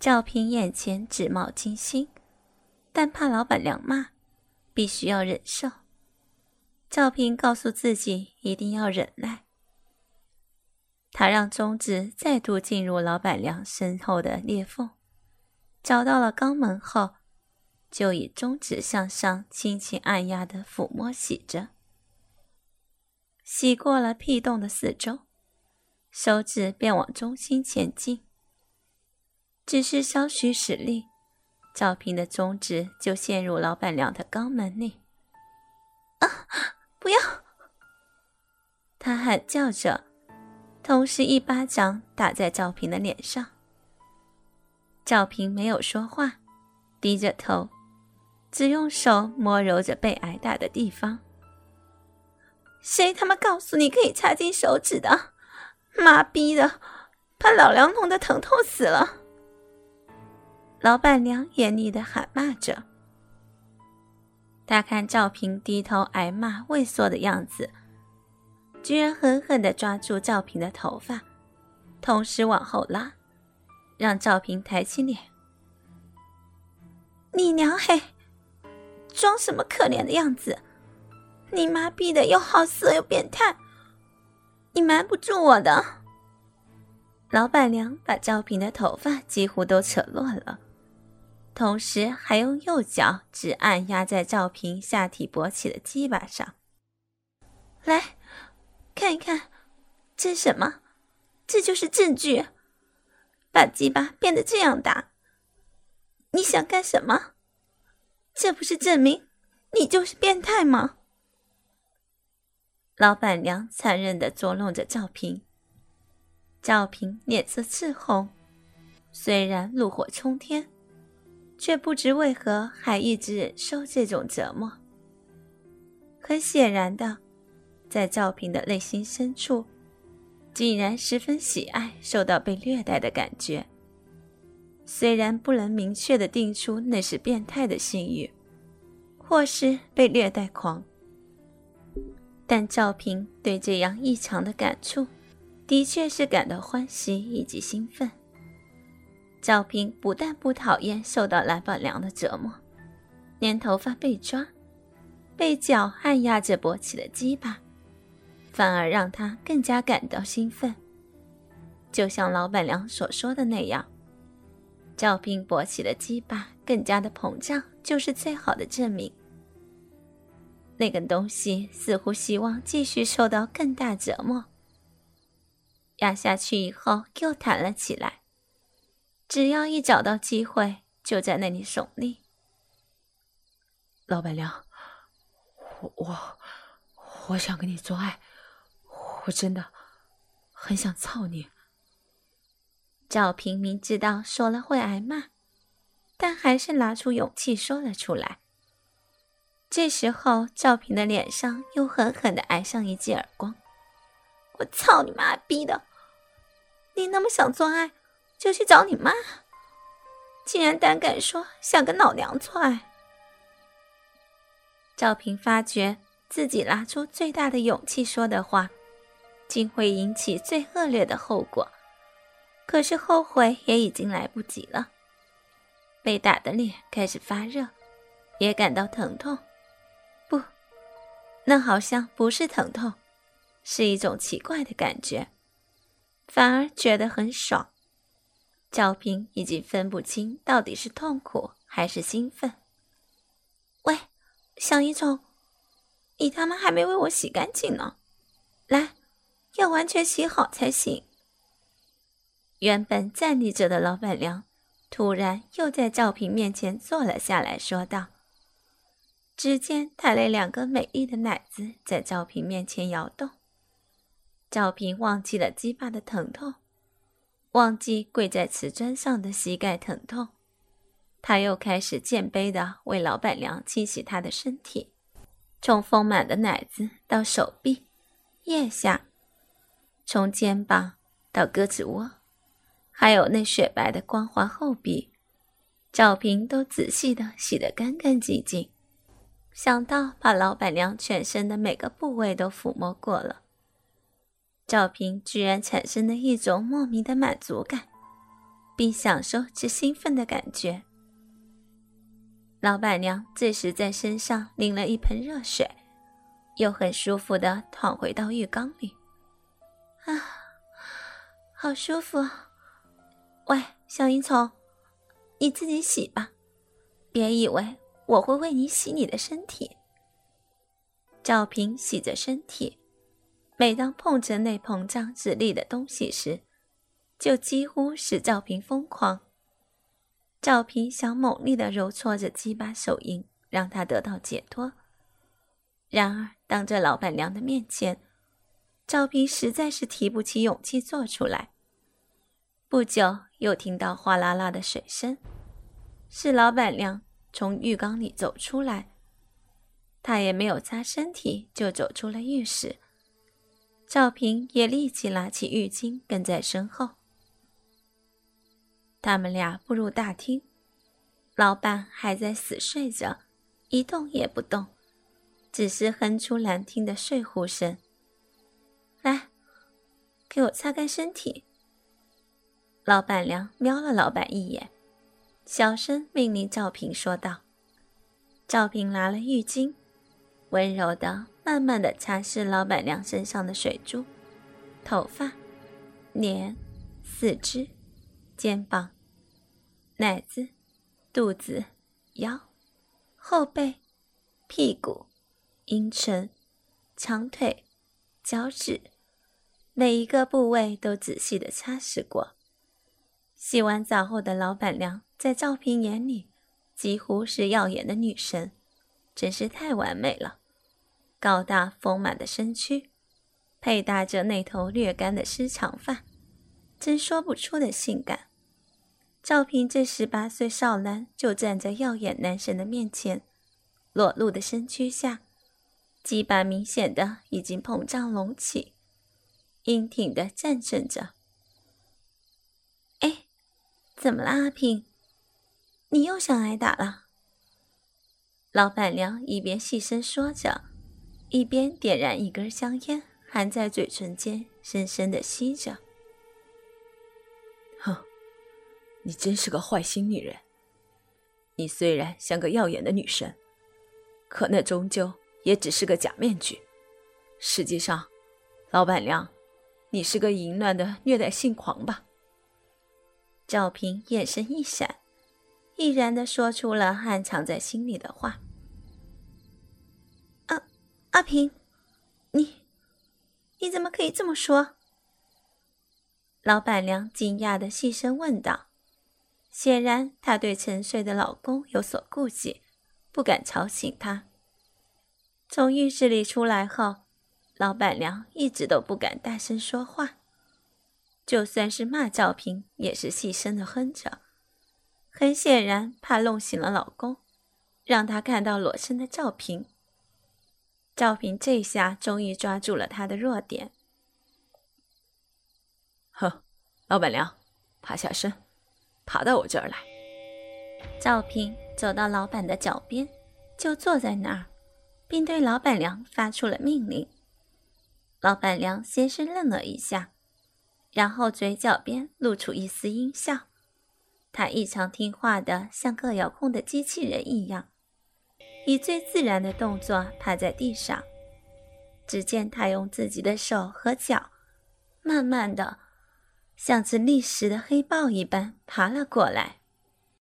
赵平眼前只冒金星，但怕老板娘骂，必须要忍受。赵平告诉自己一定要忍耐。他让中指再度进入老板娘身后的裂缝，找到了肛门后，就以中指向上轻轻按压的抚摸洗着，洗过了屁洞的四周，手指便往中心前进。只是稍许使力，赵平的中指就陷入老板娘的肛门里。啊！不要！他喊叫着。同时，一巴掌打在赵平的脸上。赵平没有说话，低着头，只用手摸揉着被挨打的地方。谁他妈告诉你可以插进手指的？妈逼的，把老娘弄得疼痛死了！老板娘严厉的喊骂着。他看赵平低头挨骂、畏缩的样子。居然狠狠地抓住赵平的头发，同时往后拉，让赵平抬起脸。你娘嘿，装什么可怜的样子？你妈逼的又好色又变态，你瞒不住我的。老板娘把赵平的头发几乎都扯落了，同时还用右脚直按压在赵平下体勃起的鸡巴上，来。看一看，这什么？这就是证据。把鸡巴变得这样大，你想干什么？这不是证明你就是变态吗？老板娘残忍的捉弄着赵平。赵平脸色赤红，虽然怒火冲天，却不知为何还一直忍受这种折磨。很显然的。在赵平的内心深处，竟然十分喜爱受到被虐待的感觉。虽然不能明确的定出那是变态的性欲，或是被虐待狂，但赵平对这样异常的感触，的确是感到欢喜以及兴奋。赵平不但不讨厌受到蓝宝良的折磨，连头发被抓、被脚按压着勃起的鸡巴。反而让他更加感到兴奋，就像老板娘所说的那样，赵平勃起的鸡巴更加的膨胀，就是最好的证明。那个东西似乎希望继续受到更大折磨，压下去以后又弹了起来，只要一找到机会，就在那里耸立。老板娘，我我我想跟你做爱。我真的很想操你。赵平明知道说了会挨骂，但还是拿出勇气说了出来。这时候，赵平的脸上又狠狠的挨上一记耳光。我操你妈逼的！你那么想做爱，就去找你妈！竟然胆敢说想跟老娘做爱！赵平发觉自己拿出最大的勇气说的话。竟会引起最恶劣的后果，可是后悔也已经来不及了。被打的脸开始发热，也感到疼痛。不，那好像不是疼痛，是一种奇怪的感觉，反而觉得很爽。赵平已经分不清到底是痛苦还是兴奋。喂，小一虫，你他妈还没为我洗干净呢，来。要完全洗好才行。原本站立着的老板娘，突然又在赵平面前坐了下来，说道：“只见她那两个美丽的奶子在赵平面前摇动。”赵平忘记了鸡巴的疼痛，忘记跪在瓷砖上的膝盖疼痛，他又开始谦卑的为老板娘清洗她的身体，从丰满的奶子到手臂、腋下。从肩膀到胳肢窝，还有那雪白的光滑后壁，赵平都仔细的洗得干干净净。想到把老板娘全身的每个部位都抚摸过了，赵平居然产生了一种莫名的满足感，并享受这兴奋的感觉。老板娘这时在身上淋了一盆热水，又很舒服的躺回到浴缸里。啊，好舒服！喂，小淫虫，你自己洗吧，别以为我会为你洗你的身体。赵平洗着身体，每当碰着那膨胀直立的东西时，就几乎使赵平疯狂。赵平想猛力的揉搓着鸡巴手淫，让他得到解脱。然而，当着老板娘的面前，赵平实在是提不起勇气做出来。不久，又听到哗啦啦的水声，是老板娘从浴缸里走出来。他也没有擦身体，就走出了浴室。赵平也立即拿起浴巾，跟在身后。他们俩步入大厅，老板还在死睡着，一动也不动，只是哼出难听的睡呼声。来，给我擦干身体。老板娘瞄了老板一眼，小声命令赵平说道：“赵平拿了浴巾。”温柔的、慢慢的擦拭老板娘身上的水珠、头发、脸、四肢、肩膀、奶子、肚子、腰、后背、屁股、阴唇、长腿、脚趾，每一个部位都仔细的擦拭过。洗完澡后的老板娘，在赵平眼里几乎是耀眼的女神，真是太完美了。高大丰满的身躯，配搭着那头略干的湿长发，真说不出的性感。赵平这十八岁少男就站在耀眼男神的面前，裸露的身躯下，鸡巴明显的已经膨胀隆起，硬挺的战胜着。哎，怎么了，阿平？你又想挨打了？老板娘一边细声说着。一边点燃一根香烟，含在嘴唇间，深深的吸着。哼，你真是个坏心女人。你虽然像个耀眼的女神，可那终究也只是个假面具。实际上，老板娘，你是个淫乱的虐待性狂吧？赵平眼神一闪，毅然的说出了暗藏在心里的话。阿平，你你怎么可以这么说？老板娘惊讶的细声问道。显然，她对沉睡的老公有所顾忌，不敢吵醒他。从浴室里出来后，老板娘一直都不敢大声说话，就算是骂赵平，也是细声的哼着。很显然，怕弄醒了老公，让他看到裸身的赵平。赵平这下终于抓住了他的弱点。哼，老板娘，爬下身，爬到我这儿来。赵平走到老板的脚边，就坐在那儿，并对老板娘发出了命令。老板娘先是愣了一下，然后嘴角边露出一丝阴笑。她异常听话的，像个遥控的机器人一样。以最自然的动作趴在地上，只见他用自己的手和脚，慢慢的，像只觅食的黑豹一般爬了过来。